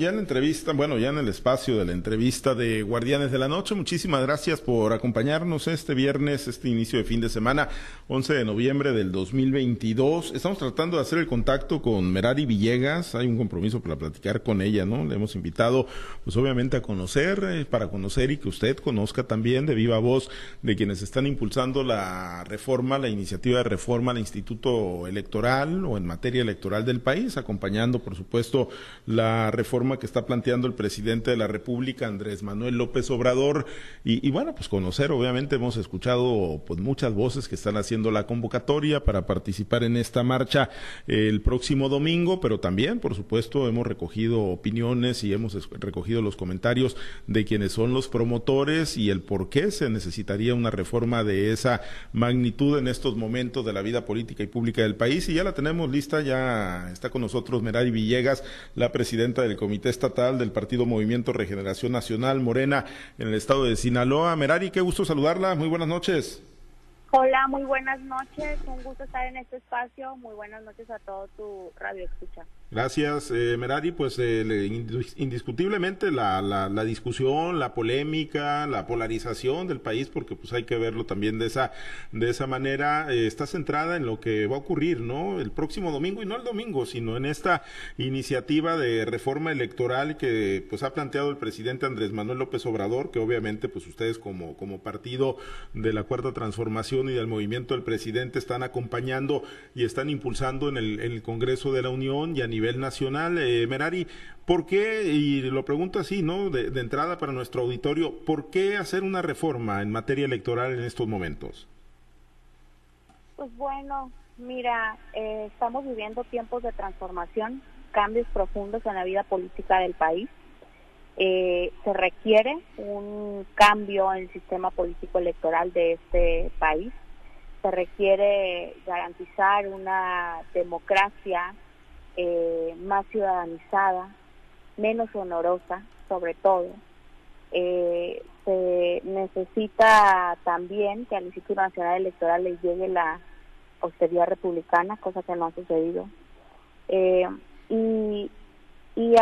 ya en la entrevista, bueno, ya en el espacio de la entrevista de Guardianes de la Noche. Muchísimas gracias por acompañarnos este viernes, este inicio de fin de semana, 11 de noviembre del 2022. Estamos tratando de hacer el contacto con Merari Villegas. Hay un compromiso para platicar con ella, ¿no? Le hemos invitado, pues obviamente, a conocer, eh, para conocer y que usted conozca también de viva voz de quienes están impulsando la reforma, la iniciativa de reforma al Instituto Electoral o en materia electoral del país, acompañando, por supuesto, la reforma que está planteando el presidente de la República, Andrés Manuel López Obrador. Y, bueno, pues conocer, obviamente hemos escuchado pues muchas voces que están haciendo la convocatoria para participar en esta marcha el próximo domingo, pero también, por supuesto, hemos recogido opiniones y hemos recogido los comentarios de quienes son los promotores y el por qué se necesitaría una reforma de esa magnitud en estos momentos de la vida política y pública del país. Y ya la tenemos lista, ya está con nosotros Merari Villegas, la presidenta del Comité Estatal del Partido Movimiento Regeneración Nacional Morena en el estado de Sinaloa. Merari, qué gusto saludarla. Muy buenas noches. Hola, muy buenas noches. Un gusto estar en este espacio. Muy buenas noches a todo tu radio escucha. Gracias, eh, Merari. Pues eh, indiscutiblemente la, la, discusión, la polémica, la polarización del país, porque pues hay que verlo también de esa de esa manera, eh, está centrada en lo que va a ocurrir, ¿no? El próximo domingo y no el domingo, sino en esta iniciativa de reforma electoral que pues ha planteado el presidente Andrés Manuel López Obrador, que obviamente pues ustedes como como partido de la cuarta transformación y del movimiento del presidente están acompañando y están impulsando en el, en el Congreso de la Unión y a nivel nivel nacional. Eh, Merari, ¿por qué, y lo pregunto así, ¿no? De, entrada para nuestro auditorio, ¿por qué hacer una reforma en materia electoral en estos momentos? Pues bueno, mira, eh, estamos viviendo tiempos de transformación, cambios profundos en la vida política del país. Eh, se requiere un cambio en el sistema político electoral de este país. Se requiere garantizar una democracia eh, más ciudadanizada, menos honorosa, sobre todo. Eh, se necesita también que al Instituto Nacional Electoral le llegue la austeridad republicana, cosa que no ha sucedido. Eh, y, y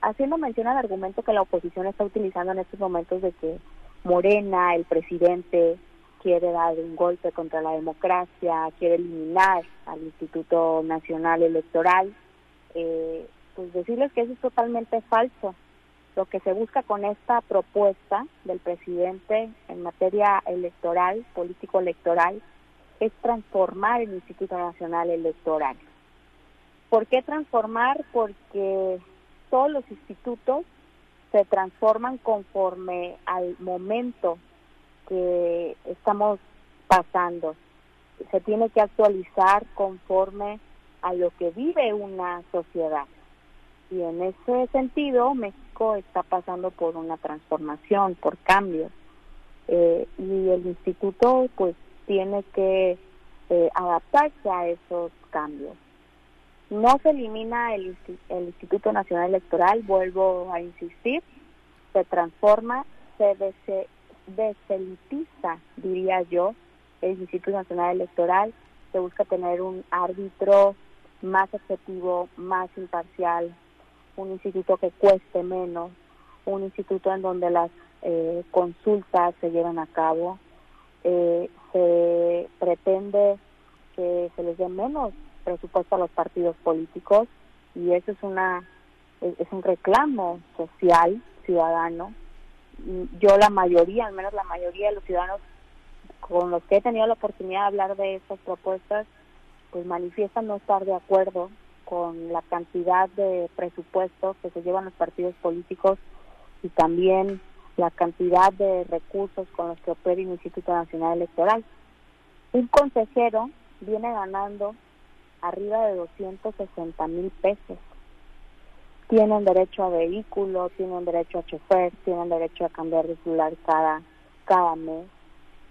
haciendo mención al argumento que la oposición está utilizando en estos momentos de que Morena, el presidente, quiere dar un golpe contra la democracia, quiere eliminar al Instituto Nacional Electoral, eh, pues decirles que eso es totalmente falso. Lo que se busca con esta propuesta del presidente en materia electoral, político-electoral, es transformar el Instituto Nacional Electoral. ¿Por qué transformar? Porque todos los institutos se transforman conforme al momento que estamos pasando. Se tiene que actualizar conforme a lo que vive una sociedad. Y en ese sentido, México está pasando por una transformación, por cambios. Eh, y el instituto pues tiene que eh, adaptarse a esos cambios. No se elimina el, Instituto Nacional Electoral, vuelvo a insistir, se transforma, se, deselitiza, diría yo, el Instituto Nacional Electoral. Se busca tener un árbitro más objetivo, más imparcial, un instituto que cueste menos, un instituto en donde las eh, consultas se llevan a cabo. Eh, se pretende que se les dé menos presupuesto a los partidos políticos y eso es una es un reclamo social ciudadano yo la mayoría, al menos la mayoría de los ciudadanos con los que he tenido la oportunidad de hablar de estas propuestas, pues manifiestan no estar de acuerdo con la cantidad de presupuestos que se llevan los partidos políticos y también la cantidad de recursos con los que opera el Instituto Nacional Electoral. Un consejero viene ganando arriba de 260 mil pesos tienen derecho a vehículo, tienen derecho a chofer, tienen derecho a cambiar de celular cada, cada mes.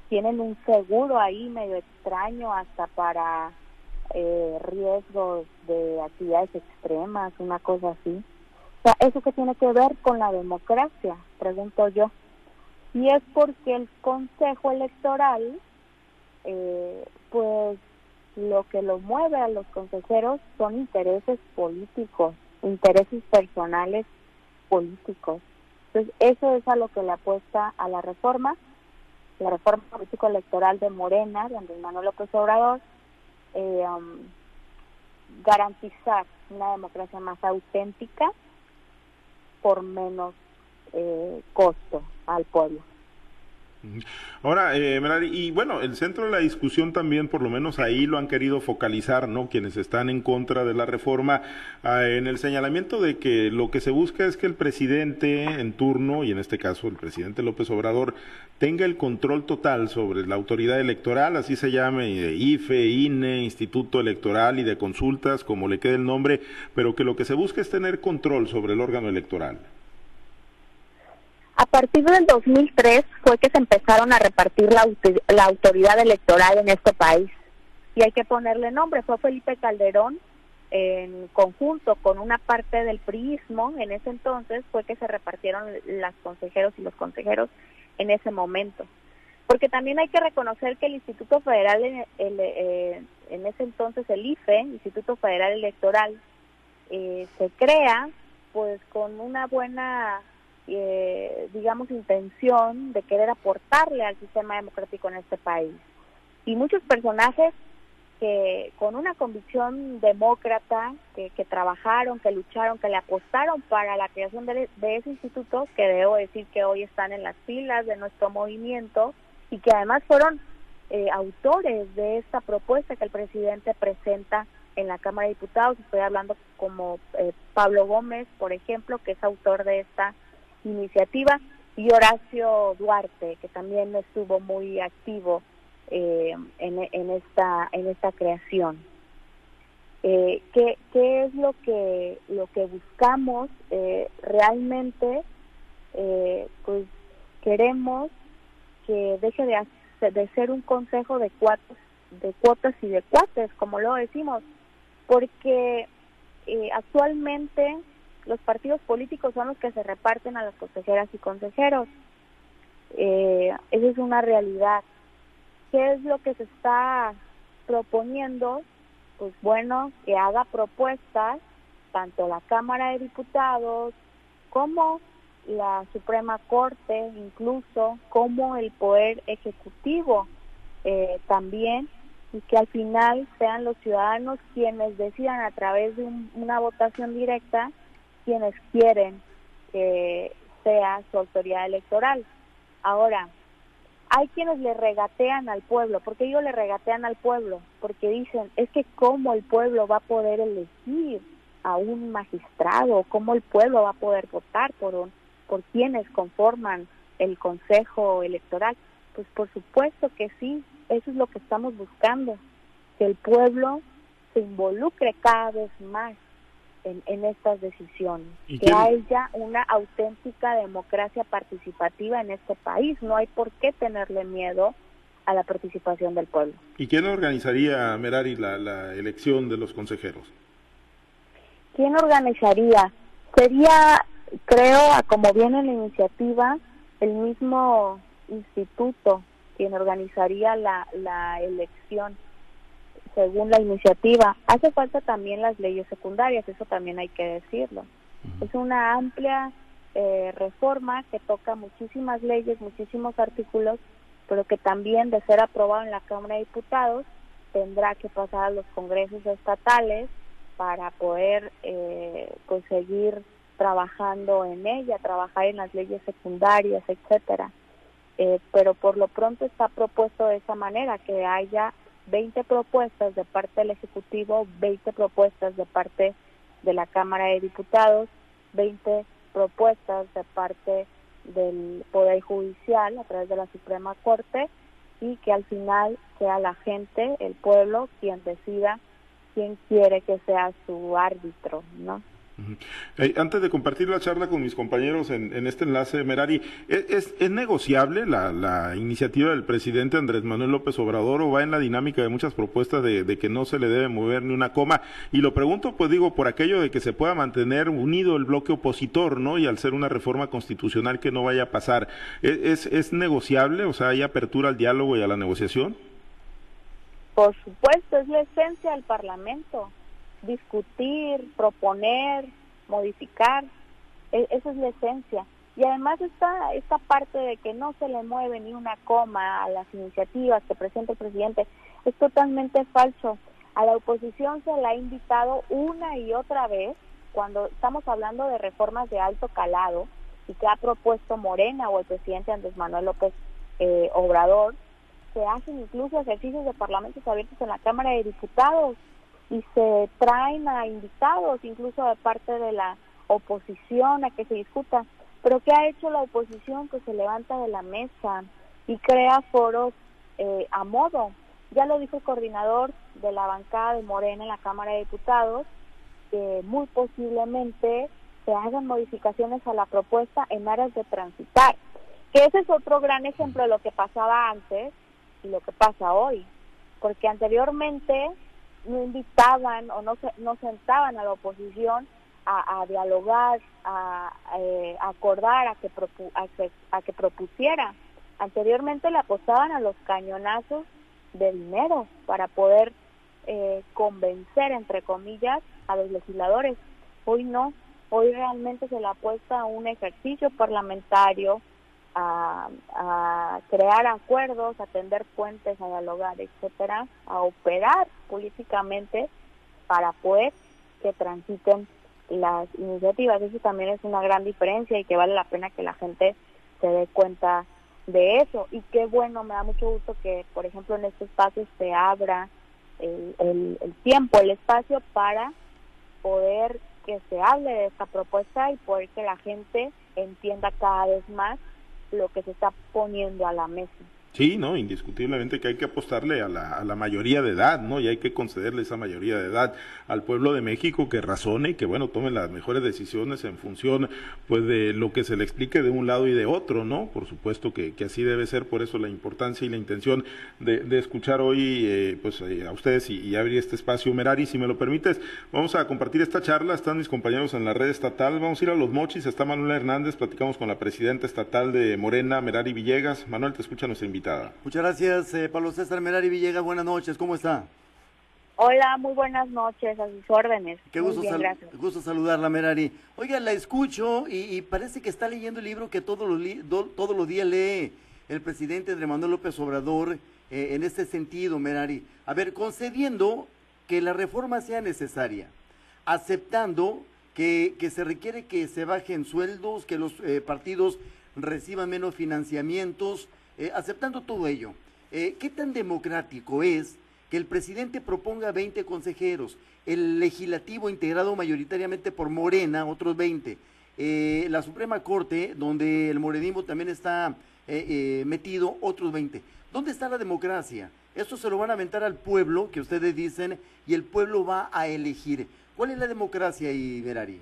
Tienen un seguro ahí medio extraño hasta para eh, riesgos de actividades extremas, una cosa así. O sea, ¿eso qué tiene que ver con la democracia? Pregunto yo. Y es porque el Consejo Electoral, eh, pues lo que lo mueve a los consejeros son intereses políticos intereses personales políticos. Entonces, eso es a lo que le apuesta a la reforma, la reforma político-electoral de Morena, de Andrés Manuel López Obrador, eh, um, garantizar una democracia más auténtica por menos eh, costo al pueblo. Ahora, eh, y bueno, el centro de la discusión también, por lo menos ahí lo han querido focalizar, ¿no? Quienes están en contra de la reforma, ah, en el señalamiento de que lo que se busca es que el presidente en turno, y en este caso el presidente López Obrador, tenga el control total sobre la autoridad electoral, así se llame, IFE, INE, Instituto Electoral y de Consultas, como le quede el nombre, pero que lo que se busca es tener control sobre el órgano electoral. A partir del 2003 fue que se empezaron a repartir la, la autoridad electoral en este país. Y hay que ponerle nombre, fue Felipe Calderón en conjunto con una parte del priismo en ese entonces fue que se repartieron las consejeros y los consejeros en ese momento. Porque también hay que reconocer que el Instituto Federal, en, eh, en ese entonces el IFE, Instituto Federal Electoral, eh, se crea pues con una buena eh, digamos, intención de querer aportarle al sistema democrático en este país. Y muchos personajes que con una convicción demócrata, que, trabajaron, que lucharon, que le apostaron para la creación de, ese instituto, que debo decir que hoy están en las filas de nuestro movimiento y que además fueron eh, autores de esta propuesta que el presidente presenta en la Cámara de Diputados. Estoy hablando como eh, Pablo Gómez, por ejemplo, que es autor de esta iniciativa, y Horacio Duarte, que también estuvo muy activo eh, en, esta, en esta creación. Eh, ¿qué, ¿Qué es lo que, lo que buscamos eh, realmente? pues queremos que deje de, de ser un consejo de cuotas, de cuotas y de cuates, como lo decimos, porque actualmente los partidos políticos son los que se reparten a las consejeras y consejeros. Eh, esa es una realidad. ¿Qué es lo que se está proponiendo? Pues bueno, que haga propuestas tanto la Cámara de Diputados como la Suprema Corte, incluso como el Poder Ejecutivo eh, también, y que al final sean los ciudadanos quienes decidan a través de una votación directa quienes quieren que sea su autoridad electoral. Ahora, hay quienes le regatean al pueblo. ¿Por qué ellos le regatean al pueblo? Porque dicen, es que cómo el pueblo va a poder elegir a un magistrado, cómo el pueblo va a poder votar por, un, por quienes conforman el consejo electoral. Pues por supuesto que sí, eso es lo que estamos buscando, que el pueblo se involucre cada vez más en, estas decisiones, que haya una auténtica democracia participativa en este país. No hay por qué tenerle miedo a la participación del pueblo. ¿Y quién organizaría, Merari, la, la elección de los consejeros? ¿Quién organizaría? Sería, creo, como viene la iniciativa, el mismo instituto quien organizaría la, la elección según la iniciativa. Hace falta también las leyes secundarias, eso también hay que decirlo. Es una amplia eh, reforma que toca muchísimas leyes, muchísimos artículos, pero que también de ser aprobado en la Cámara de Diputados tendrá que pasar a los congresos estatales para poder eh, conseguir trabajando en ella, trabajar en las leyes secundarias, etcétera. Eh, pero por lo pronto está propuesto de esa manera, que haya 20 propuestas de parte del Ejecutivo, 20 propuestas de parte de la Cámara de Diputados, 20 propuestas de parte del Poder Judicial a través de la Suprema Corte y que al final sea la gente, el pueblo, quien decida quién quiere que sea su árbitro, ¿no? Eh, antes de compartir la charla con mis compañeros en, este enlace, Merari, ¿es, es, negociable la, iniciativa del presidente Andrés Manuel López Obrador o va en la dinámica de muchas propuestas de, que no se le debe mover ni una coma? Y lo pregunto, pues digo, por aquello de que se pueda mantener unido el bloque opositor, ¿no? Y al ser una reforma constitucional que no vaya a pasar, ¿es, es negociable? O sea, ¿hay apertura al diálogo y a la negociación? Por supuesto, es la esencia del Parlamento discutir, proponer, modificar. E, esa es la esencia. Y además está esta parte de que no se le mueve ni una coma a las iniciativas que presenta el presidente es totalmente falso. A la oposición se la ha invitado una y otra vez cuando estamos hablando de reformas de alto calado y que ha propuesto Morena o el presidente Andrés Manuel López eh, Obrador, se hacen incluso ejercicios de parlamentos abiertos en la Cámara de Diputados y se traen a invitados, incluso de parte de la oposición, a que se discuta. Pero ¿qué ha hecho la oposición? Que se levanta de la mesa y crea foros eh, a modo. Ya lo dijo el coordinador de la bancada de Morena en la Cámara de Diputados, que muy posiblemente se hagan modificaciones a la propuesta en áreas de transitar. Que ese es otro gran ejemplo de lo que pasaba antes y lo que pasa hoy. Porque anteriormente no invitaban o no, no sentaban a la oposición a, dialogar, a, eh, acordar, a que, a que, propusiera. Anteriormente le apostaban a los cañonazos de dinero para poder eh, convencer, entre comillas, a los legisladores. Hoy no, hoy realmente se le apuesta a un ejercicio parlamentario, a, crear acuerdos, a tender puentes, a dialogar, etcétera, a operar políticamente para poder que transiten las iniciativas. Eso también es una gran diferencia y que vale la pena que la gente se dé cuenta de eso. Y qué bueno, me da mucho gusto que, por ejemplo, en este espacio se abra el, tiempo, el espacio para poder que se hable de esta propuesta y poder que la gente entienda cada vez más lo que se está poniendo a la mesa. Sí, no, indiscutiblemente que hay que apostarle a la, a la, mayoría de edad, ¿no? Y hay que concederle esa mayoría de edad al pueblo de México que razone y que, bueno, tome las mejores decisiones en función, pues, de lo que se le explique de un lado y de otro, ¿no? Por supuesto que, que así debe ser, por eso la importancia y la intención de, escuchar hoy, eh, pues, eh, a ustedes y, abrir este espacio. Merari, si me lo permites, vamos a compartir esta charla, están mis compañeros en la red estatal, vamos a ir a los mochis, está Manuel Hernández, platicamos con la presidenta estatal de Morena, Merari Villegas. Manuel, te escucha nuestra invitada. Muchas gracias, eh, Pablo César Merari Villegas. Buenas noches, ¿cómo está? Hola, muy buenas noches, a sus órdenes. Qué gusto, gusto saludarla, Merari. Oiga, la escucho y, parece que está leyendo el libro que todos los, todos los días lee el presidente Andrés Manuel López Obrador eh, en este sentido, Merari. A ver, concediendo que la reforma sea necesaria, aceptando que, que se requiere que se bajen sueldos, que los eh, partidos reciban menos financiamientos, eh, aceptando todo ello, eh, ¿qué tan democrático es que el presidente proponga 20 consejeros, el legislativo integrado mayoritariamente por Morena, otros 20, eh, la Suprema Corte, donde el morenismo también está metido, otros 20? ¿Dónde está la democracia? Esto se lo van a aventar al pueblo, que ustedes dicen, y el pueblo va a elegir. ¿Cuál es la democracia, Iberari?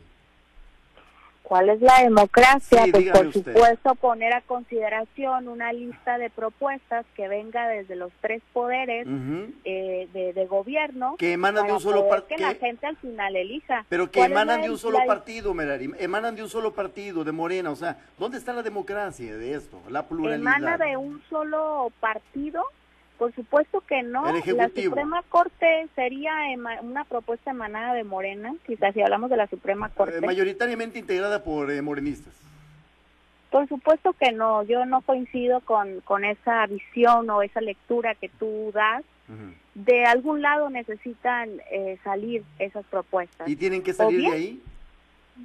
¿Cuál es la democracia? pues por supuesto poner a consideración una lista de propuestas que venga desde los tres poderes eh, de, gobierno. Que emanan de un solo partido. Que la gente al final elija. Pero que emanan de un solo partido, Merari. Emanan de un solo partido, de Morena. O sea, ¿dónde está la democracia de esto? La pluralidad. Emana de un solo partido por supuesto que no. La Suprema Corte sería una propuesta emanada de Morena, quizás si hablamos de la Suprema Corte. Eh, mayoritariamente integrada por eh, morenistas. Por supuesto que no, yo no coincido con, con esa visión o esa lectura que tú das. De algún lado necesitan eh, salir esas propuestas. ¿Y tienen que salir de ahí?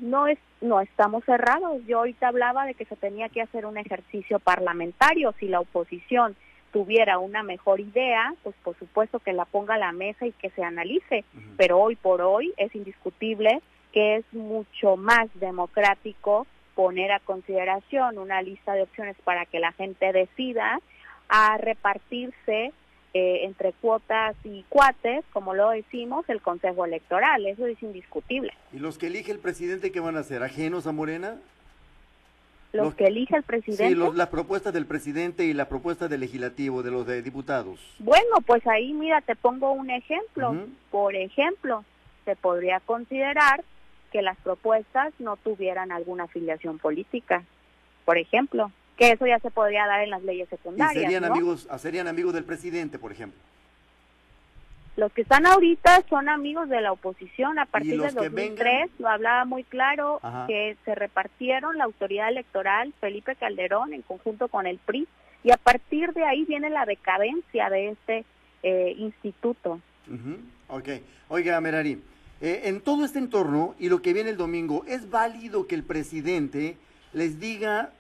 No, es, no estamos cerrados. Yo ahorita hablaba de que se tenía que hacer un ejercicio parlamentario si la oposición tuviera una mejor idea, pues por supuesto que la ponga a la mesa y que se analice, pero hoy por hoy es indiscutible que es mucho más democrático poner a consideración una lista de opciones para que la gente decida a repartirse eh, entre cuotas y cuates, como lo decimos, el Consejo Electoral. Eso es indiscutible. ¿Y los que elige el presidente qué van a hacer? ¿Ajenos a Morena? Los, que elige el presidente. Sí, las propuestas del presidente y la propuesta del legislativo, de los de diputados. Bueno, pues ahí mira, te pongo un ejemplo. Por ejemplo, se podría considerar que las propuestas no tuvieran alguna afiliación política, por ejemplo, que eso ya se podría dar en las leyes secundarias. serían amigos, serían amigos del presidente, por ejemplo. Los que están ahorita son amigos de la oposición. A partir de 2003 lo hablaba muy claro que se repartieron la autoridad electoral Felipe Calderón en conjunto con el PRI y a partir de ahí viene la decadencia de este eh, instituto. Ok. Oiga, Merari, eh, en todo este entorno y lo que viene el domingo, ¿es válido que el presidente les diga,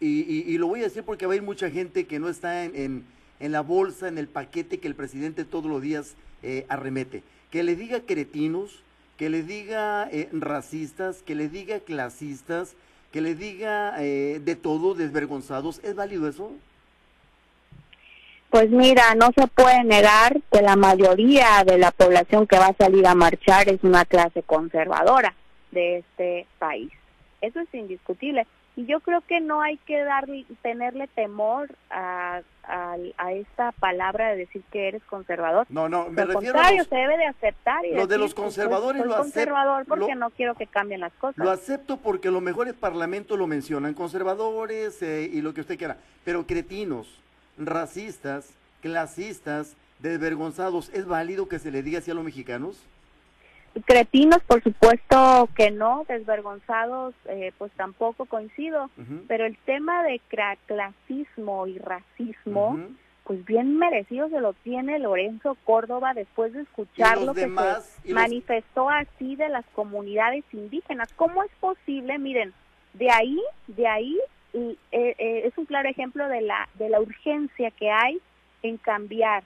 y, lo voy a decir porque va a ir mucha gente que no está en, en, la bolsa, en el paquete que el presidente todos los días eh, arremete, que le diga cretinos, que le diga eh, racistas, que le diga clasistas, que le diga de todo, desvergonzados, ¿es válido eso? Pues mira, no se puede negar que la mayoría de la población que va a salir a marchar es una clase conservadora de este país. Eso es indiscutible. Y yo creo que no hay que dar, tenerle temor a, a, esta palabra de decir que eres conservador. No, no, me Al refiero contrario, se debe de aceptar. Y lo de los pues, conservadores lo acepto. conservador porque no quiero que cambien las cosas. Lo acepto porque los mejores parlamentos lo mencionan, conservadores eh, y lo que usted quiera. Pero cretinos, racistas, clasistas, desvergonzados, ¿es válido que se le diga así a los mexicanos? Cretinos, por supuesto que no, desvergonzados, eh, pues tampoco coincido, pero el tema de clasismo y racismo, pues bien merecido se lo tiene Lorenzo Córdoba después de escuchar lo que se manifestó así de las comunidades indígenas. ¿Cómo es posible? Miren, de ahí, de ahí y, eh, eh, es un claro ejemplo de la, de la urgencia que hay en cambiar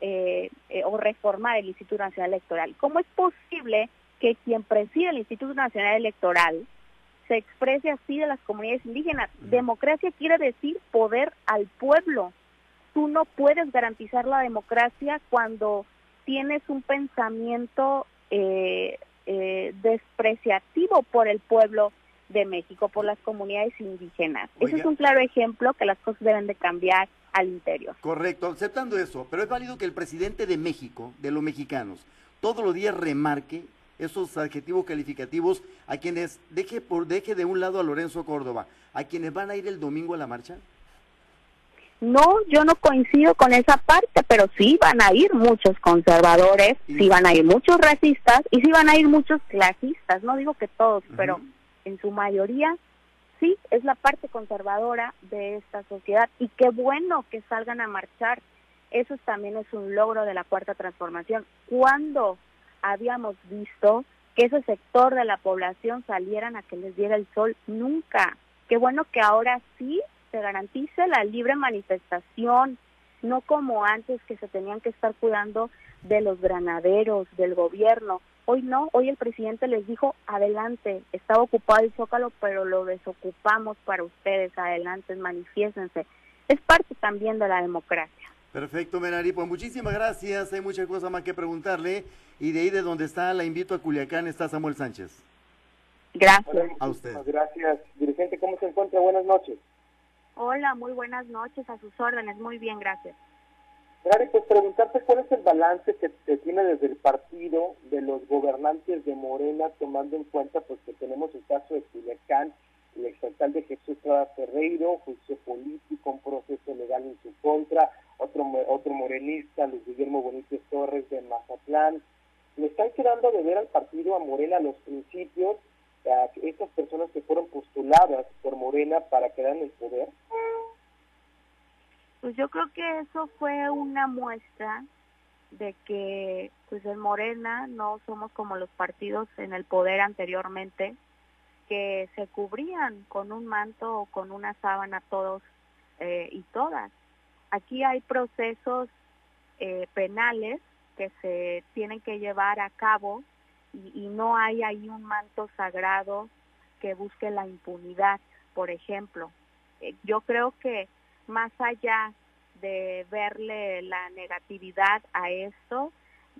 eh, o reformar el Instituto Nacional Electoral. ¿Cómo es posible que quien preside el Instituto Nacional Electoral se exprese así de las comunidades indígenas? Democracia quiere decir poder al pueblo. Tú no puedes garantizar la democracia cuando tienes un pensamiento despreciativo por el pueblo de México por las comunidades indígenas. Ese es un claro ejemplo que las cosas deben de cambiar al interior. Correcto, aceptando eso, pero es válido que el presidente de México, de los mexicanos, todos los días remarque esos adjetivos calificativos a quienes deje por deje de un lado a Lorenzo Córdoba, a quienes van a ir el domingo a la marcha. No, yo no coincido con esa parte, pero sí van a ir muchos conservadores, sí van a ir muchos racistas y sí van a ir muchos clasistas. No digo que todos, pero en su mayoría, sí, es la parte conservadora de esta sociedad y qué bueno que salgan a marchar. Eso también es un logro de la cuarta transformación. Cuando habíamos visto que ese sector de la población salieran a que les diera el sol? Nunca. Qué bueno que ahora sí se garantice la libre manifestación, no como antes que se tenían que estar cuidando de los granaderos, del gobierno. Hoy no, hoy el presidente les dijo, adelante, estaba ocupado el zócalo, pero lo desocupamos para ustedes, adelante, manifiéstense. Es parte también de la democracia. Perfecto, Menari, pues muchísimas gracias, hay muchas cosas más que preguntarle, y de ahí de donde está, la invito a Culiacán, está Samuel Sánchez. Gracias. A usted. Gracias. Dirigente, ¿cómo se encuentra? Buenas noches. Hola, muy buenas noches, a sus órdenes, muy bien, gracias. Gary, pues preguntarte cuál es el balance que se tiene desde el partido de los gobernantes de Morena, tomando en cuenta pues que tenemos el caso de Culiacán, el exalcalde Jesús Trada Ferreiro, juicio político, un proceso legal en su contra, otro otro morenista, Luis Guillermo Bonito Torres de Mazatlán. Le están quedando de ver al partido a Morena los principios, a estas personas que fueron postuladas por Morena para quedar en el poder. Pues yo creo que eso fue una muestra de que pues en Morena no somos como los partidos en el poder anteriormente que se cubrían con un manto o con una sábana todos eh, y todas. Aquí hay procesos eh, penales que se tienen que llevar a cabo y, y no hay ahí un manto sagrado que busque la impunidad, por ejemplo. Eh, yo creo que más allá de verle la negatividad a esto,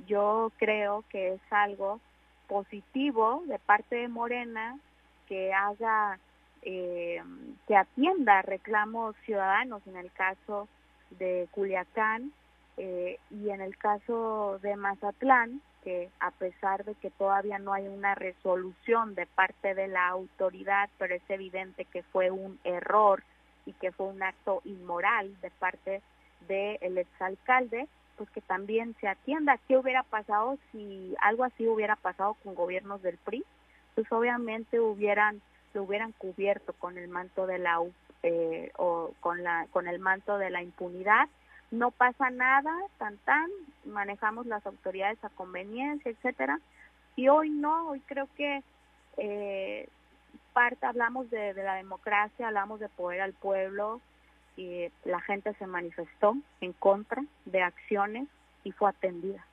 yo creo que es algo positivo de parte de Morena que haga, eh, que atienda reclamos ciudadanos en el caso de Culiacán eh, y en el caso de Mazatlán, que a pesar de que todavía no hay una resolución de parte de la autoridad, pero es evidente que fue un error y que fue un acto inmoral de parte del exalcalde, pues que también se atienda. ¿Qué hubiera pasado si algo así hubiera pasado con gobiernos del PRI? Pues obviamente hubieran lo hubieran cubierto con el manto de la eh, o con la con el manto de la impunidad. No pasa nada, tan tan, manejamos las autoridades a conveniencia, etcétera. Y hoy no, hoy creo que eh, parte hablamos de, de la democracia, hablamos de poder al pueblo, y la gente se manifestó en contra de acciones y fue atendida.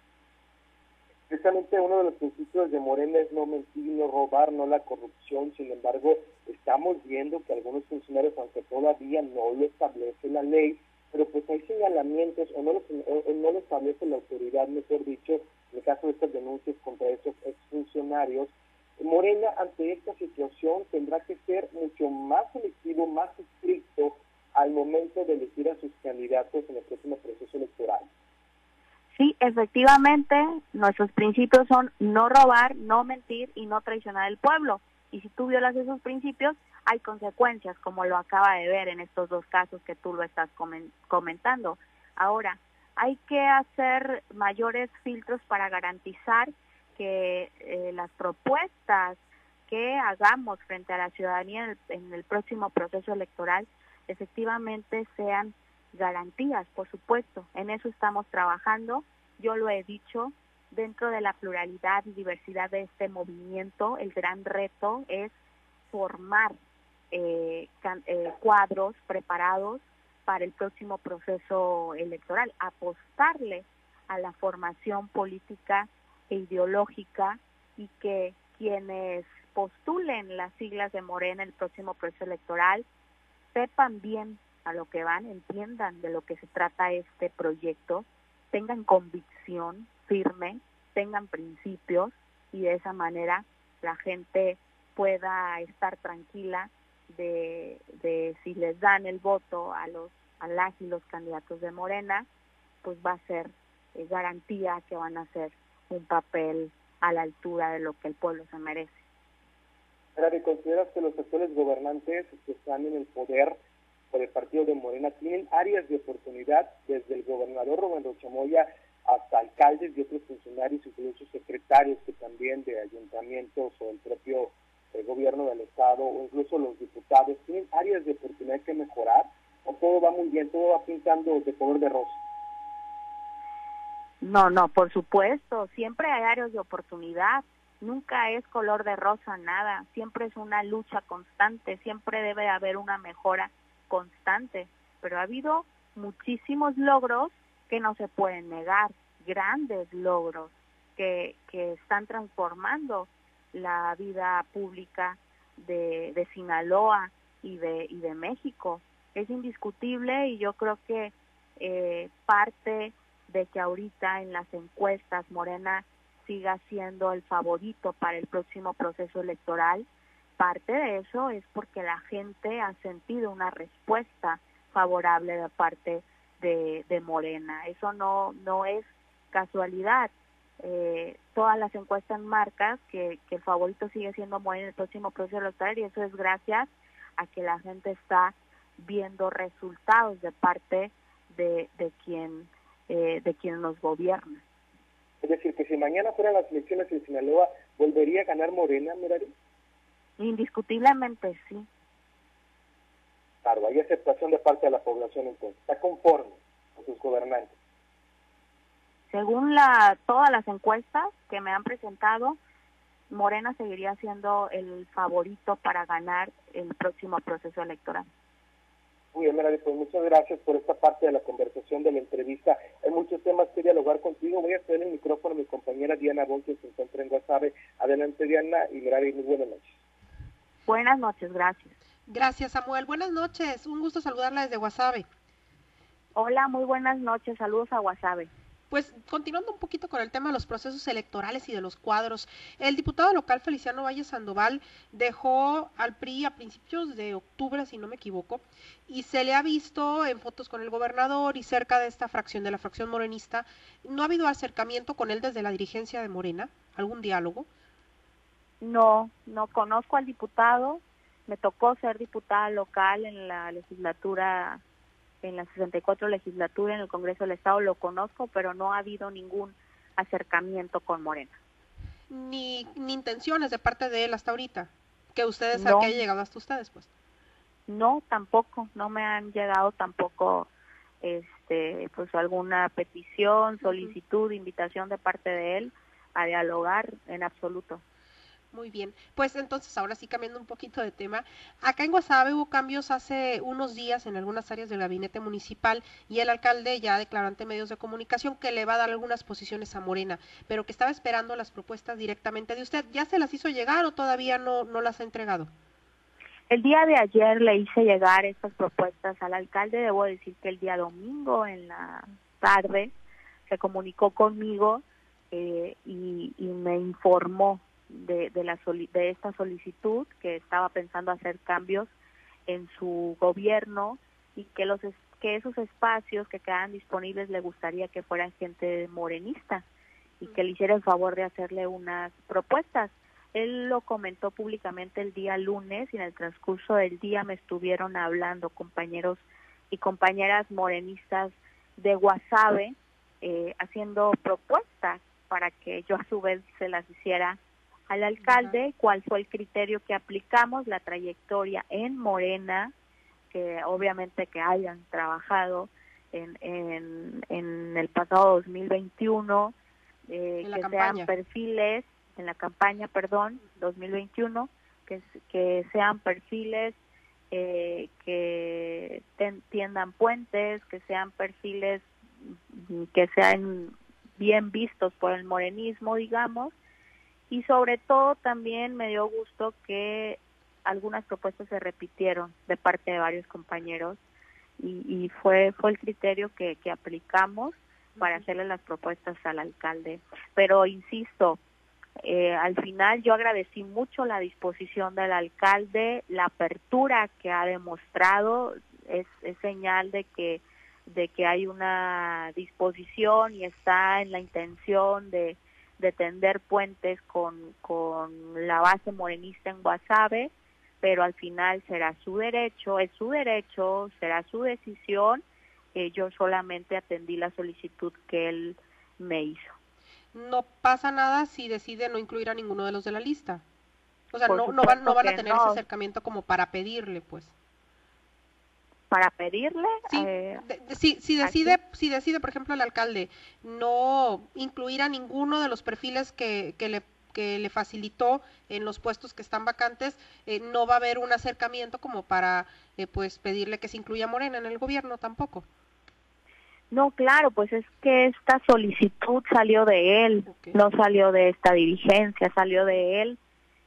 Precisamente uno de los principios de Morena es no mentir, no robar, no la corrupción. Sin embargo, estamos viendo que algunos funcionarios, aunque todavía no lo establece la ley, pero pues hay señalamientos o no lo, no lo establece la autoridad, mejor dicho, en el caso de estas denuncias contra esos exfuncionarios, Morena ante esta situación tendrá que ser mucho más selectivo, más estricto al momento de elegir a sus candidatos en el próximo proceso electoral. Sí, efectivamente, nuestros principios son no robar, no mentir y no traicionar al pueblo. Y si tú violas esos principios, hay consecuencias, como lo acaba de ver en estos dos casos que tú lo estás comentando. Ahora, hay que hacer mayores filtros para garantizar que eh, las propuestas que hagamos frente a la ciudadanía en el próximo proceso electoral efectivamente sean garantías, por supuesto. En eso estamos trabajando. Yo lo he dicho, dentro de la pluralidad y diversidad de este movimiento, el gran reto es formar eh, eh, cuadros preparados para el próximo proceso electoral, apostarle a la formación política e ideológica y que quienes postulen las siglas de Morena en el próximo proceso electoral sepan bien a lo que van, entiendan de lo que se trata este proyecto, tengan convicción firme, tengan principios y de esa manera la gente pueda estar tranquila de, de si les dan el voto a los a las los candidatos de Morena, pues va a ser eh, garantía que van a hacer un papel a la altura de lo que el pueblo se merece. ¿consideras que los actuales gobernantes que están en el poder por el partido de Morena tienen áreas de oportunidad desde el gobernador Rubén Chamoya hasta alcaldes y otros funcionarios, incluso secretarios que también de ayuntamientos o el propio eh, gobierno del estado o incluso los diputados tienen áreas de oportunidad que mejorar o todo va muy bien, todo va pintando de color de rosa. No, no, por supuesto, siempre hay áreas de oportunidad nunca es color de rosa nada, siempre es una lucha constante, siempre debe haber una mejora constante, pero ha habido muchísimos logros que no se pueden negar, grandes logros que, que están transformando la vida pública de, de Sinaloa y de, y de México. Es indiscutible y yo creo que eh, parte de que ahorita en las encuestas Morena siga siendo el favorito para el próximo proceso electoral, parte de eso es porque la gente ha sentido una respuesta favorable de parte de, Morena. Eso no, no es casualidad. Eh, todas las encuestas marcan que, que el favorito sigue siendo Morena en el próximo proceso electoral y eso es gracias a que la gente está viendo resultados de parte de, de quien eh, de quien nos gobierna. Es decir, que si mañana fueran las elecciones en Sinaloa, ¿volvería a ganar Morena, Merari? Indiscutiblemente sí. Claro, hay aceptación de parte de la población entonces. ¿Está conforme con sus gobernantes? Según la, todas las encuestas que me han presentado, Morena seguiría siendo el favorito para ganar el próximo proceso electoral. Muy bien, pues muchas gracias por esta parte de la conversación, de la entrevista. Hay muchos temas que dialogar contigo. Voy a hacer el micrófono a mi compañera Diana Bon, que se encuentra en Guasave. Adelante, Diana, y Merari, muy buenas noches. Buenas noches, gracias. Gracias, Samuel. Buenas noches. Un gusto saludarla desde Guasave. Hola, muy buenas noches. Saludos a Guasave. Pues continuando un poquito con el tema de los procesos electorales y de los cuadros, el diputado local Feliciano Valle Sandoval dejó al PRI a principios de octubre, si no me equivoco, y se le ha visto en fotos con el gobernador y cerca de esta fracción, de la fracción morenista. ¿No ha habido acercamiento con él desde la dirigencia de Morena? ¿Algún diálogo? No, no conozco al diputado. Me tocó ser diputada local en la legislatura en la 64 legislatura en el Congreso del Estado, lo conozco, pero no ha habido ningún acercamiento con Morena. Ni, ni intenciones de parte de él hasta ahorita, que ustedes, no. que haya llegado hasta ustedes, pues. No, tampoco, no me han llegado tampoco este pues alguna petición, solicitud, invitación de parte de él a dialogar en absoluto. Muy bien, pues entonces ahora sí cambiando un poquito de tema, acá en Guasave hubo cambios hace unos días en algunas áreas del gabinete municipal y el alcalde ya declaró ante medios de comunicación que le va a dar algunas posiciones a Morena, pero que estaba esperando las propuestas directamente de usted. ¿Ya se las hizo llegar o todavía no, no las ha entregado? El día de ayer le hice llegar estas propuestas al alcalde, debo decir que el día domingo en la tarde se comunicó conmigo eh, y, y me informó de, de, la de esta solicitud, que estaba pensando hacer cambios en su gobierno y que los que esos espacios que quedan disponibles le gustaría que fueran gente morenista y que le hiciera el favor de hacerle unas propuestas. Él lo comentó públicamente el día lunes y en el transcurso del día me estuvieron hablando compañeros y compañeras morenistas de Guasave eh, haciendo propuestas para que yo a su vez se las hiciera al alcalde, cuál fue el criterio que aplicamos, la trayectoria en Morena, que obviamente que hayan trabajado en, en, en el pasado 2021, eh, que sean perfiles, en la campaña, perdón, 2021, que, que sean perfiles eh, que tiendan puentes, que sean perfiles que sean bien vistos por el morenismo, digamos, y sobre todo también me dio gusto que algunas propuestas se repitieron de parte de varios compañeros y, y fue fue el criterio que, que aplicamos para hacerle las propuestas al alcalde. Pero insisto, eh, al final yo agradecí mucho la disposición del alcalde, la apertura que ha demostrado es, es señal de que de que hay una disposición y está en la intención de, de tender puentes con, con la base morenista en Guasave, pero al final será su derecho, es su derecho, será su decisión. Eh, yo solamente atendí la solicitud que él me hizo. No pasa nada si decide no incluir a ninguno de los de la lista. O sea, no, no, van, no van a tener ese acercamiento como para pedirle, pues para pedirle. Sí, eh, si, si, decide, si decide, por ejemplo, el alcalde no incluir a ninguno de los perfiles que, que le que le facilitó en los puestos que están vacantes, eh, no va a haber un acercamiento como para eh, pues pedirle que se incluya Morena en el gobierno tampoco. No, claro, pues es que esta solicitud salió de él, no salió de esta dirigencia, salió de él.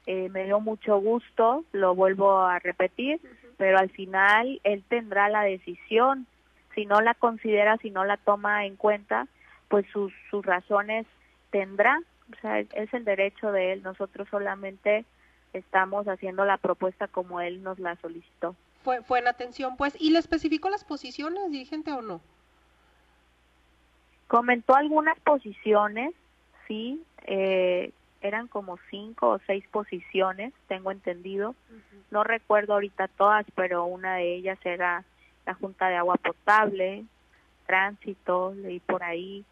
Eh, me dio mucho gusto, lo vuelvo a repetir, pero al final él tendrá la decisión. Si no la considera, si no la toma en cuenta, pues sus, sus razones tendrá. O sea, es el derecho de él. Nosotros solamente estamos haciendo la propuesta como él nos la solicitó. Fue, fue en atención, pues. ¿Y le especificó las posiciones, dirigente, o no? Comentó algunas posiciones, sí, eh, eran como cinco o seis posiciones, tengo entendido. No recuerdo ahorita todas, pero una de ellas era la Junta de Agua Potable, Tránsito, leí por ahí,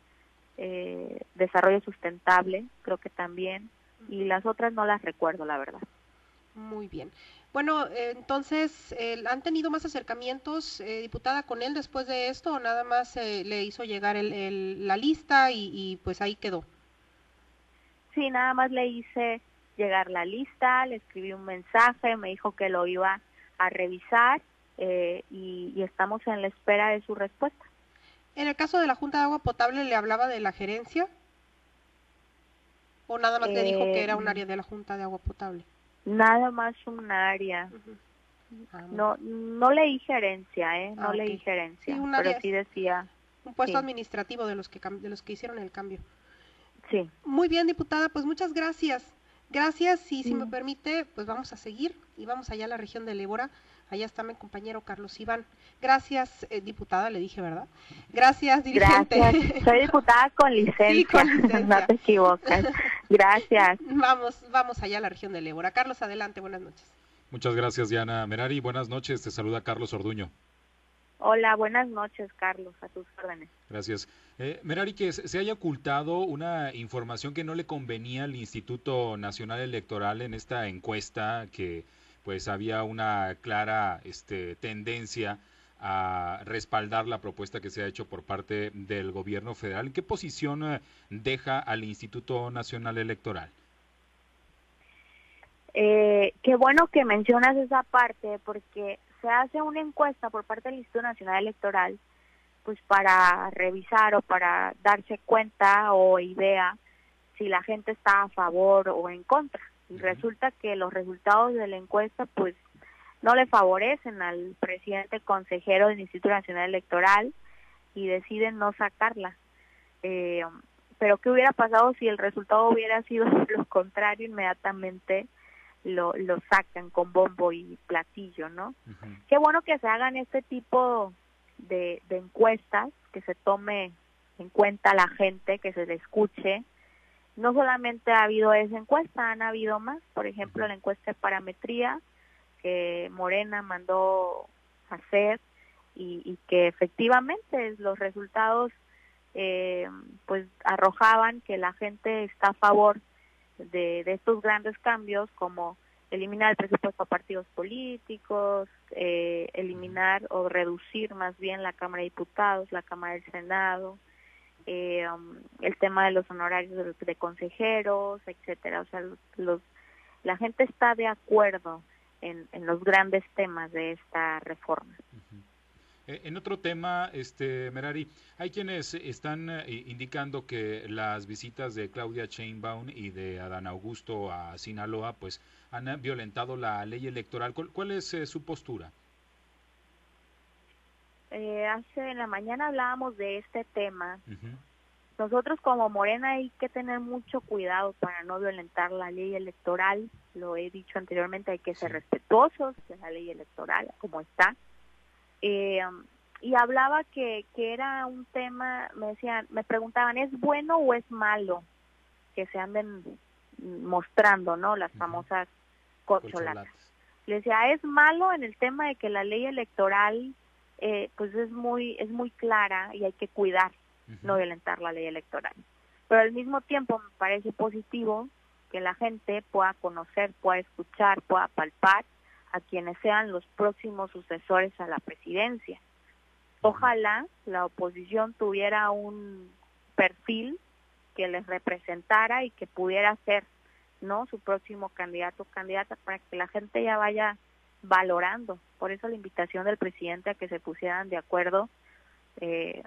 eh, Desarrollo Sustentable, creo que también, y las otras no las recuerdo, la verdad. Muy bien. Bueno, eh, entonces, ¿han tenido más acercamientos, eh, diputada, con él después de esto o nada más le hizo llegar el, la lista y, y pues ahí quedó? Sí, nada más le hice llegar la lista, le escribí un mensaje, me dijo que lo iba a revisar eh, y, estamos en la espera de su respuesta. En el caso de la Junta de Agua Potable, ¿le hablaba de la gerencia? ¿O nada más le dijo que era un eh, área de la Junta de Agua Potable? Nada más un área. Ah, no, no leí gerencia, ¿eh? No ah, leí gerencia, pero sí decía... Un puesto administrativo de los que de los que hicieron el cambio. Sí. Muy bien, diputada, pues muchas gracias. Gracias y si me mm. permite, pues vamos a seguir y vamos allá a la región de Lébora. Allá está mi compañero Carlos Iván. Gracias, eh, diputada, le dije, ¿verdad? Gracias, dirigente. Gracias. Soy diputada con licencia. no te equivocas. Gracias. Vamos, vamos allá a la región de Lébora. Carlos, adelante, buenas noches. Muchas gracias, Diana Merari. Buenas noches, te saluda Carlos Orduño. Hola, buenas noches, Carlos, a tus órdenes. Gracias. Eh, Merari, que se haya ocultado una información que no le convenía al Instituto Nacional Electoral en esta encuesta, que pues había una clara este, tendencia a respaldar la propuesta que se ha hecho por parte del gobierno federal. ¿En qué posición eh, deja al Instituto Nacional Electoral? Eh, qué bueno que mencionas esa parte porque se hace una encuesta por parte del Instituto Nacional Electoral, pues para revisar o para darse cuenta o idea si la gente está a favor o en contra. Y resulta que los resultados de la encuesta, pues, no le favorecen al presidente consejero del Instituto Nacional Electoral y deciden no sacarla. Eh, pero ¿qué hubiera pasado si el resultado hubiera sido lo contrario inmediatamente? lo, lo sacan con bombo y platillo, ¿no? Qué bueno que se hagan este tipo de, de encuestas, que se tome en cuenta la gente, que se le escuche. No solamente ha habido esa encuesta, han habido más, por ejemplo, la encuesta de parametría que Morena mandó hacer y, y que efectivamente los resultados eh, pues arrojaban que la gente está a favor de, estos grandes cambios como eliminar el presupuesto a partidos políticos, eh, eliminar o reducir más bien la Cámara de Diputados, la Cámara del Senado, eh, um, el tema de los honorarios de, consejeros, etcétera. O sea, los, la gente está de acuerdo en, en los grandes temas de esta reforma. Eh, en otro tema, este Merari, hay quienes están eh, indicando que las visitas de Claudia Sheinbaum y de Adán Augusto a Sinaloa, pues han violentado la ley electoral. ¿Cuál, es eh, su postura? hace en la mañana hablábamos de este tema. Nosotros como Morena hay que tener mucho cuidado para no violentar la ley electoral. Lo he dicho anteriormente, hay que ser respetuosos de la ley electoral como está eh, y hablaba que, que era un tema, me decían, me preguntaban, ¿es bueno o es malo que se anden mostrando, ¿no? Las famosas cocholatas. Le decía, es malo en el tema de que la ley electoral, eh, pues es muy, es muy clara y hay que cuidar, no violentar la ley electoral. Pero al mismo tiempo me parece positivo que la gente pueda conocer, pueda escuchar, pueda palpar a quienes sean los próximos sucesores a la presidencia. Ojalá la oposición tuviera un perfil que les representara y que pudiera ser no su próximo candidato o candidata para que la gente ya vaya valorando. Por eso la invitación del presidente a que se pusieran de acuerdo eh,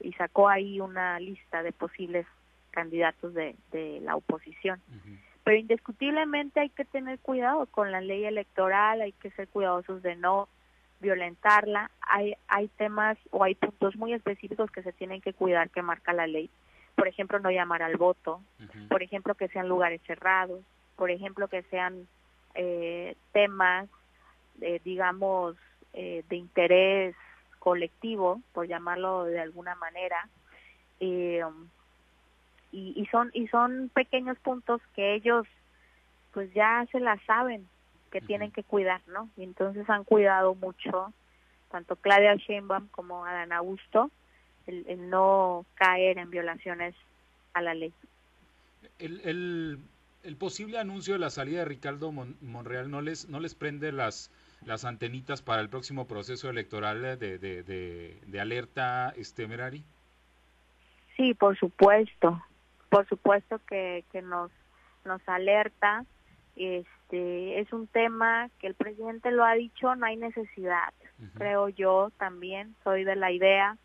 y sacó ahí una lista de posibles candidatos de, de la oposición pero indiscutiblemente hay que tener cuidado con la ley electoral, hay que ser cuidadosos de no violentarla, hay, hay temas o hay puntos muy específicos que se tienen que cuidar que marca la ley. Por ejemplo, no llamar al voto, por ejemplo, que sean lugares cerrados, por ejemplo, que sean eh, temas, eh, digamos, eh, de interés colectivo, por llamarlo de alguna manera, eh, y, son y son pequeños puntos que ellos pues ya se la saben que tienen que cuidar, ¿no? Y entonces han cuidado mucho tanto Claudia Sheinbaum como Adán Augusto el, no caer en violaciones a la ley. El, el, el, posible anuncio de la salida de Ricardo Monreal no les no les prende las las antenitas para el próximo proceso electoral de, de, de, de alerta este Merari? Sí, por supuesto por supuesto que, que nos, nos alerta. Este, es un tema que el presidente lo ha dicho, no hay necesidad, creo yo también, soy de la idea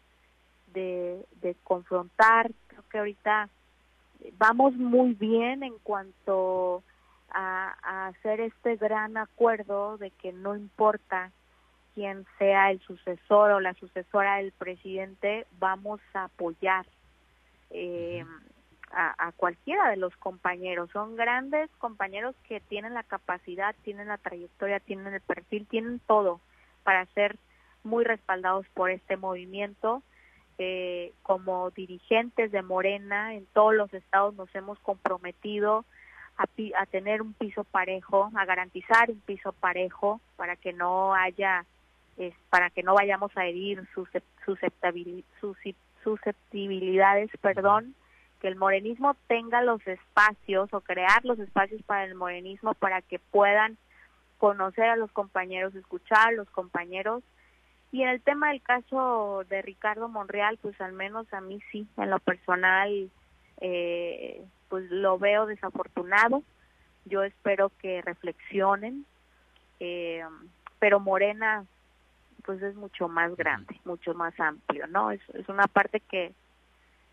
de, de confrontar, creo que ahorita vamos muy bien en cuanto a, a, hacer este gran acuerdo de que no importa quién sea el sucesor o la sucesora del presidente, vamos a apoyar. Eh, a, cualquiera de los compañeros. Son grandes compañeros que tienen la capacidad, tienen la trayectoria, tienen el perfil, tienen todo para ser muy respaldados por este movimiento. Eh, como dirigentes de Morena en todos los estados nos hemos comprometido a, a tener un piso parejo, a garantizar un piso parejo para que no haya es para que no vayamos a herir susceptibilidades, perdón, que el morenismo tenga los espacios o crear los espacios para el morenismo para que puedan conocer a los compañeros, escuchar a los compañeros. Y en el tema del caso de Ricardo Monreal, pues al menos a mí sí, en lo personal, eh, pues lo veo desafortunado. Yo espero que reflexionen, eh, pero Morena pues es mucho más grande, mucho más amplio, ¿no? Es, es una parte que,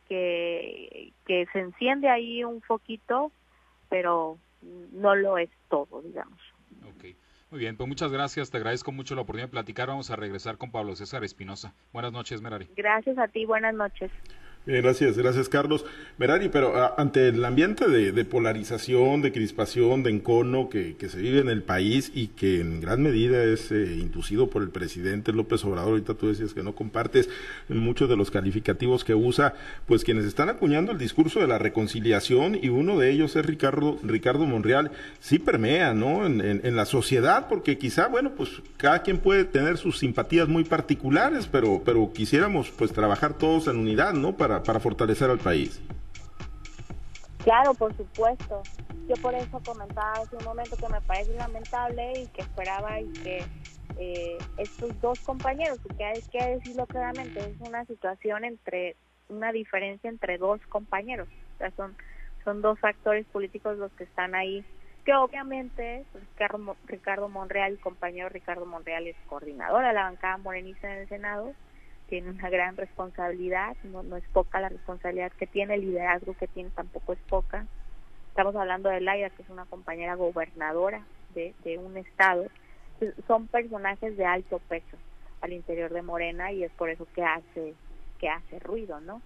que, que se enciende ahí un foquito, pero no lo es todo, digamos. Ok, muy bien, pues muchas gracias, te agradezco mucho la oportunidad de platicar, vamos a regresar con Pablo César Espinosa. Buenas noches, Merari. Gracias a ti, buenas noches gracias, gracias Carlos. Merari, pero ah, ante el ambiente de, polarización, de crispación, de encono que, se vive en el país y que en gran medida es eh, inducido por el presidente López Obrador, ahorita tú decías que no compartes muchos de los calificativos que usa, pues quienes están acuñando el discurso de la reconciliación y uno de ellos es Ricardo, Ricardo Monreal, sí permea, ¿no? En, en la sociedad, porque quizá, bueno, pues cada quien puede tener sus simpatías muy particulares, pero, pero quisiéramos pues trabajar todos en unidad, ¿no? Para para, fortalecer al país. Claro, por supuesto. Yo por eso comentaba hace un momento que me parece lamentable y que esperaba y que eh, estos dos compañeros, porque hay que decirlo claramente, es una situación entre, una diferencia entre dos compañeros. O sea, son, son dos actores políticos los que están ahí, que obviamente pues, Ricardo, Monreal, el compañero Ricardo Monreal es coordinador de la bancada morenista en el Senado, tiene una gran responsabilidad, no, no es poca la responsabilidad que tiene, el liderazgo que tiene tampoco es poca. Estamos hablando de Laida, que es una compañera gobernadora de, de un estado. Son personajes de alto peso al interior de Morena y es por eso que hace que hace ruido, ¿no?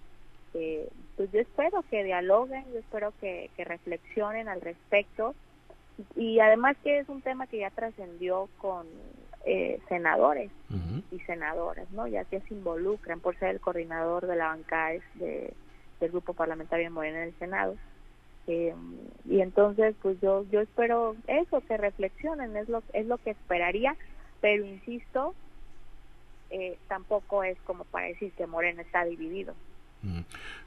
Eh, pues yo espero que dialoguen, yo espero que, que reflexionen al respecto y además que es un tema que ya trascendió con eh, senadores y senadoras, ¿no? Ya que se involucran por ser el coordinador de la bancada de, del grupo parlamentario Morena en el Senado. Eh, y entonces, pues yo yo espero eso, que reflexionen, es lo, es lo que esperaría, pero insisto, eh, tampoco es como para decir que Morena está dividido.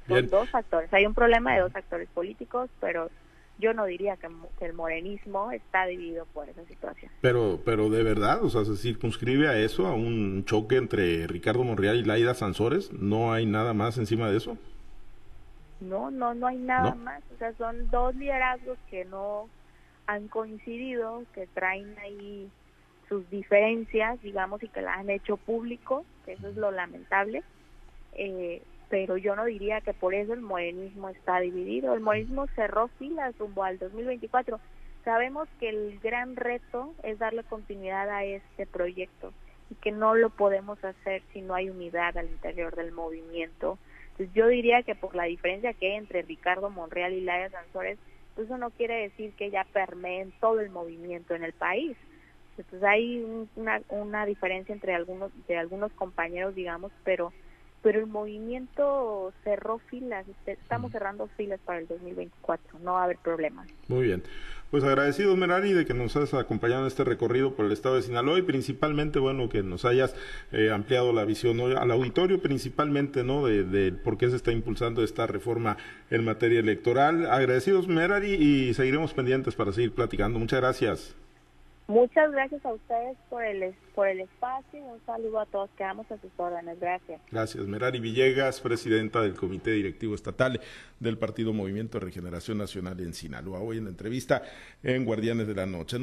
Son dos actores, hay un problema de dos actores políticos, pero yo no diría que, el morenismo está dividido por esa situación. Pero, pero de verdad, o sea, se circunscribe a eso, a un choque entre Ricardo Monreal y Laida Sansores, ¿no hay nada más encima de eso? No, no, no hay nada más, o sea, son dos liderazgos que no han coincidido, que traen ahí sus diferencias, digamos, y que las han hecho público, que eso es lo lamentable. Eh, pero yo no diría que por eso el morenismo está dividido. El morenismo cerró filas rumbo al 2024. Sabemos que el gran reto es darle continuidad a este proyecto y que no lo podemos hacer si no hay unidad al interior del movimiento. Entonces yo diría que por la diferencia que hay entre Ricardo Monreal y Laia Sansores, pues eso no quiere decir que ya permeen todo el movimiento en el país. Entonces hay una, una diferencia entre algunos, de algunos compañeros, digamos, pero pero el movimiento cerró filas, este, estamos cerrando filas para el 2024, no va a haber problemas. Muy bien. Pues agradecido, Merari, de que nos has acompañado en este recorrido por el estado de Sinaloa y principalmente, bueno, que nos hayas eh, ampliado la visión al auditorio, principalmente, ¿no?, de, de, por qué se está impulsando esta reforma en materia electoral. Agradecidos, Merari, y seguiremos pendientes para seguir platicando. Muchas gracias. Muchas gracias a ustedes por el, por el espacio. Un saludo a todos. Quedamos a sus órdenes. Gracias. Gracias. Merari Villegas, presidenta del Comité Directivo Estatal del Partido Movimiento de Regeneración Nacional en Sinaloa. Hoy en la entrevista en Guardianes de la Noche.